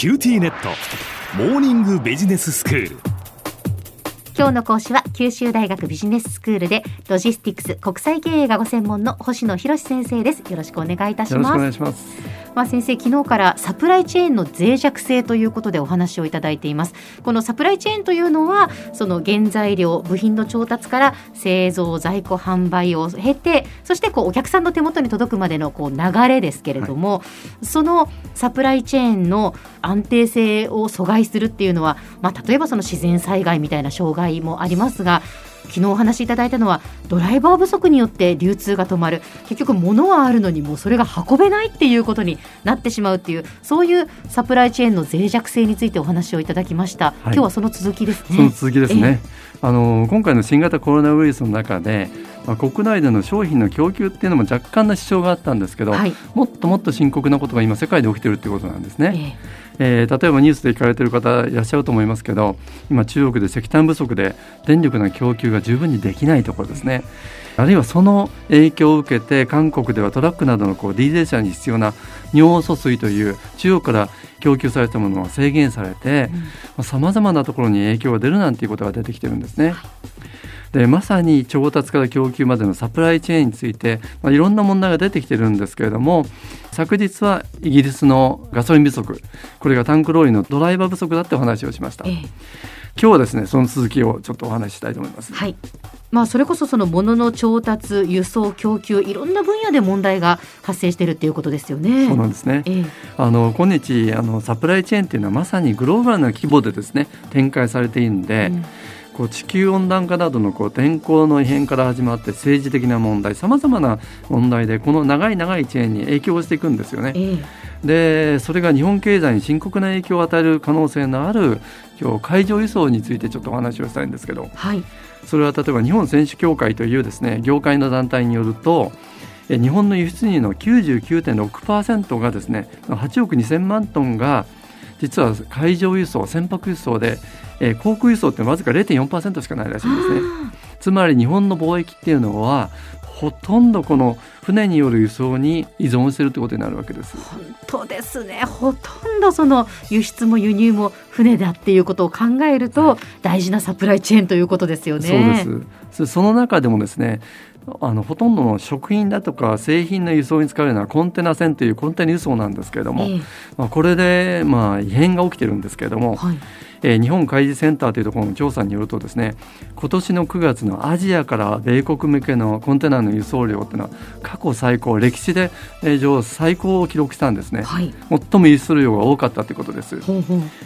QTnet。モーニングビジネススクール。今日の講師は九州大学ビジネススクールでロジスティクス国際経営がご専門の星野博先生です。よろしくお願いいたします。よろしくお願いしまあ、先生、昨日からサプライチェーンの脆弱性ということでお話をいただいています。このサプライチェーンというのは、その原材料、部品の調達から製造、在庫、販売を経て、そしてこうお客さんの手元に届くまでのこう流れですけれども、はい、そのサプライチェーンの安定性を阻害するっていうのは、まあ、例えばその自然災害みたいな障害もありますが、昨日お話しいただいたのはドライバー不足によって流通が止まる。結局物はあるのにもうそれが運べないっていうことになってしまうっていうそういうサプライチェーンの脆弱性についてお話をいただきました、はい、今日はその続きですね。その続きですね、えー、あの今回の新型コロナウイルスの中でまあ、国内での商品の供給っていうのも若干の支障があったんですけど、はい、もっともっと深刻なことが今世界で起きてるっていうことなんですね。えーえー、例えばニュースで聞かれている方いらっしゃると思いますけど今中国で石炭不足で電力の供給が十分にできないところですね。あるいはその影響を受けて韓国ではトラックなどのこうディーゼル車に必要な尿素水という中国から供給されたものが制限されてさまざ、まなところに影響が出るなんていうことが出てきてるんですね。でまさに調達から供給までのサプライチェーンについて、まあ、いろんな問題が出てきてるんですけれども昨日はイギリスのガソリン不足これがタンクローリーのドライバー不足だってお話をしました。ええ今日はですねその続きをちょっとお話ししたいと思います。はい。まあそれこそその物の調達、輸送、供給いろんな分野で問題が発生しているっていうことですよね。そうなんですね。えあの今日あのサプライチェーンっていうのはまさにグローバルな規模でですね展開されているんで。うんこう地球温暖化などのこう天候の異変から始まって政治的な問題さまざまな問題でこの長い長いチェーンに影響していくんですよね。えでそれが日本経済に深刻な影響を与える可能性のある今日海上輸送についてちょっとお話をしたいんですけど、はい、それは例えば日本選手協会というですね業界の団体によると日本の輸出入の99.6%がですね8億2000万トンが実は海上輸送船舶輸送で、えー、航空輸送ってわずか0.4%しかないらしいんですね。つまり日本の貿易っていうのはほとんどこの船による輸送に依存しているということになるわけです。本当ですね。ほとんどその輸出も輸入も船だっていうことを考えると大事なサプライチェーンということですよね。そうです。その中でもですねあのほとんどの食品だとか製品の輸送に使われるのはコンテナ船というコンテナ輸送なんですけれども、えー、まあ、これでまあ異変が起きてるんですけれども、はいえー、日本海事センターというところの調査によるとですね今年の9月のアジアから米国向けのコンテナの輸送量というのは過去最高歴史で、えー、上最高を記録したんですね、はい、最も輸出量が多かったということです。ほ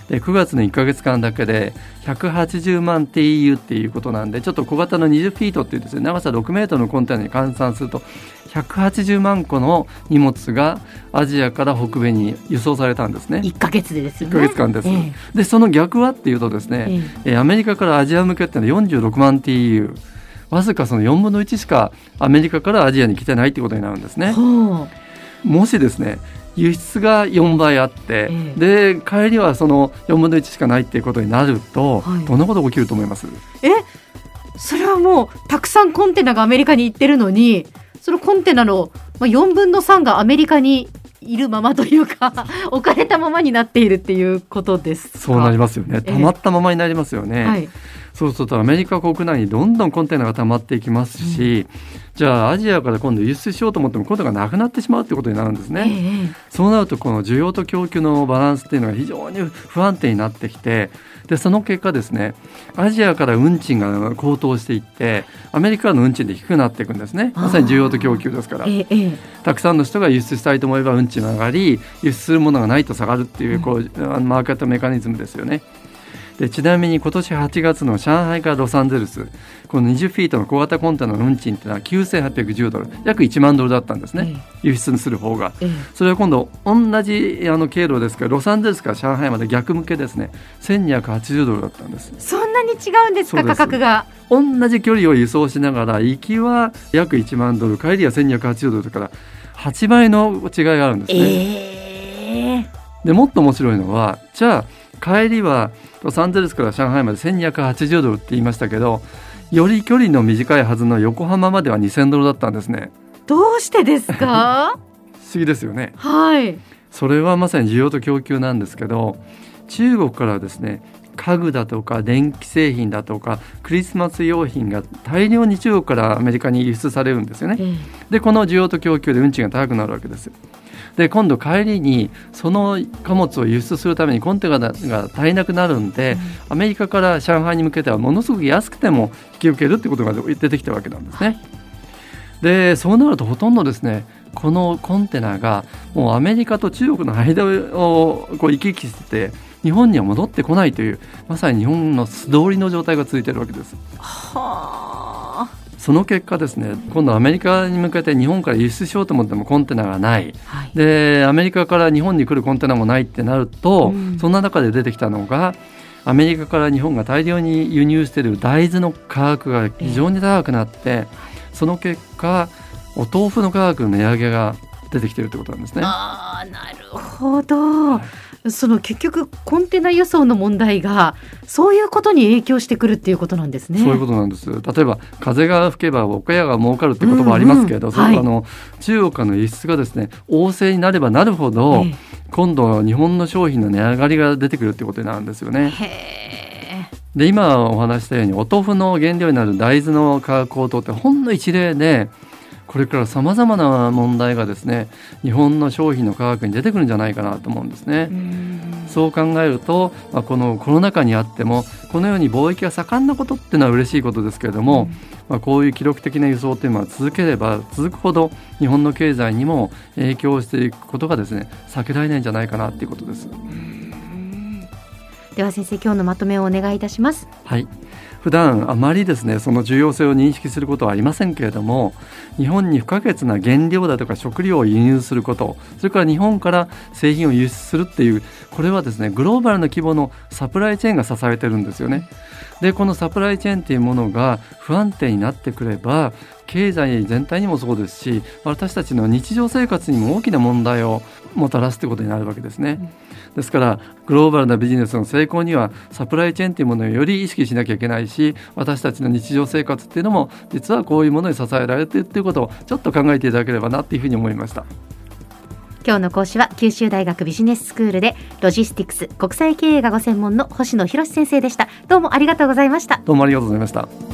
で9月の1か月間だけで180万 TEU っていうことなんでちょっと小型の20フィートっていうですね長さ6メートルのコンテナに換算すると180万個の荷物がアジアから北米に輸送されたんですね。1か月でですよね。1か月間です。えー、でその逆はっていうとですね、えー、アメリカからアジア向けっていうのは46万 TU わずかその4分の1しかアメリカからアジアに来てないってことになるんですね。もしですね輸出が4倍あって、えー、で帰りはその4分の1しかないっていうことになると、はい、どんなことが起きると思います？えそれはもうたくさんコンテナがアメリカに行ってるのにそのコンテナの4分の3がアメリカにいるままというか置かれたままになっているっていうことですそうなりますよね。たまったままになりますよね、えーはい、そうするとアメリカ国内にどんどんコンテナが溜まっていきますし、うん、じゃあアジアから今度輸出しようと思ってもコンテナがなくなってしまうってことになるんですね、えー、そうなるとこの需要と供給のバランスっていうのが非常に不安定になってきてでその結果ですねアジアから運賃が高騰していってアメリカの運賃で低くなっていくんですね。まさに需要と供給ですから、ええ、たくさんの人が輸出したいと思えば運賃が上がり輸出するものがないと下がるっていうこう、うん、マーケットメカニズムですよね。でちなみに今年8月の上海からロサンゼルスこの20フィートの小型コンテナの運賃っていうのは9810ドル約1万ドルだったんですね、え輸出する方が、えそれは今度同じあの経路ですからロサンゼルスから上海まで逆向けですね。1280ドルだったんです。そんなに違うんですか価格が？同じ距離を輸送しながら行きは約1万ドル帰りは1280ドルだから8倍の違いがあるんですね、えー、でもっと面白いのはじゃあ帰りはロサンゼルスから上海まで1280ドルって言いましたけどより距離の短いはずの横浜までは2000ドルだったんですね。どうしてですか？不思議ですよね。はい。それはまさに需要と供給なんですけど中国からですね家具だとか電気製品だとかクリスマス用品が大量に中国からアメリカに輸出されるんですよね。でこの需要と供給で運賃が高くなるわけですで今度帰りにその貨物を輸出するためにコンテナが足りなくなるんで、うん、アメリカから上海に向けてはものすごく安くても引き受けるってことが出てきたわけなんですね。でそうなるとほとんどですねこのコンテナがもうアメリカと中国の間をこう行き来して日本には戻ってこないというまさに日本の素通りの状態が続いているわけです。はあその結果ですね今度アメリカに向けて日本から輸出しようと思ってもコンテナがない、はい、でアメリカから日本に来るコンテナもないってなると、うん、そんな中で出てきたのがアメリカから日本が大量に輸入している大豆の価格が非常に高くなって、えー、その結果お豆腐の価格の値上げが出てきているということなんですね。あなるほど、はいその結局コンテナ輸送の問題がそういうことに影響してくるっていうことなんですね。そういうことなんです。例えば風が吹けば岡屋が儲かるって言葉ありますけど、うんうん、はあの、はい、中国からの輸出がですね旺盛になればなるほど、えー、今度日本の商品の値上がりが出てくるってことになるんですよね。で今お話したようにお豆腐の原料になる大豆の価格高騰ってほんの一例でこれからさまざまな問題がですね日本の商品の価格に出てくるんじゃないかなと思うんですね。そう考えると、まあ、このコロナ禍にあってもこのように貿易が盛んなことっていうのは嬉しいことですけれども、うん、まあ、こういう記録的な輸送というのは続ければ続くほど日本の経済にも影響していくことがですね避けられないんじゃないかなということです。では先生今日のまとめをお願いいたします。はい普段あまりですねその重要性を認識することはありませんけれども日本に不可欠な原料だとか食料を輸入することそれから日本から製品を輸出するっていうこれはですねグローバルな規模のサプライチェーンが支えてるんですよね。でこのサプライチェーンっていうものが不安定になってくれば経済全体にもそうですし私たちの日常生活にも大きな問題をもたらすということになるわけですね。ですからグローバルなビジネスの成功にはサプライチェーンというものをより意識しなきゃいけないし私たちの日常生活っていうのも実はこういうものに支えられているということをちょっと考えていただければなというふうに思いました。今日の講師は九州大学ビジネススクールでロジスティクス国際経営がご専門の星野博先生でした。どうもありがとうございました。どうもありがとうございました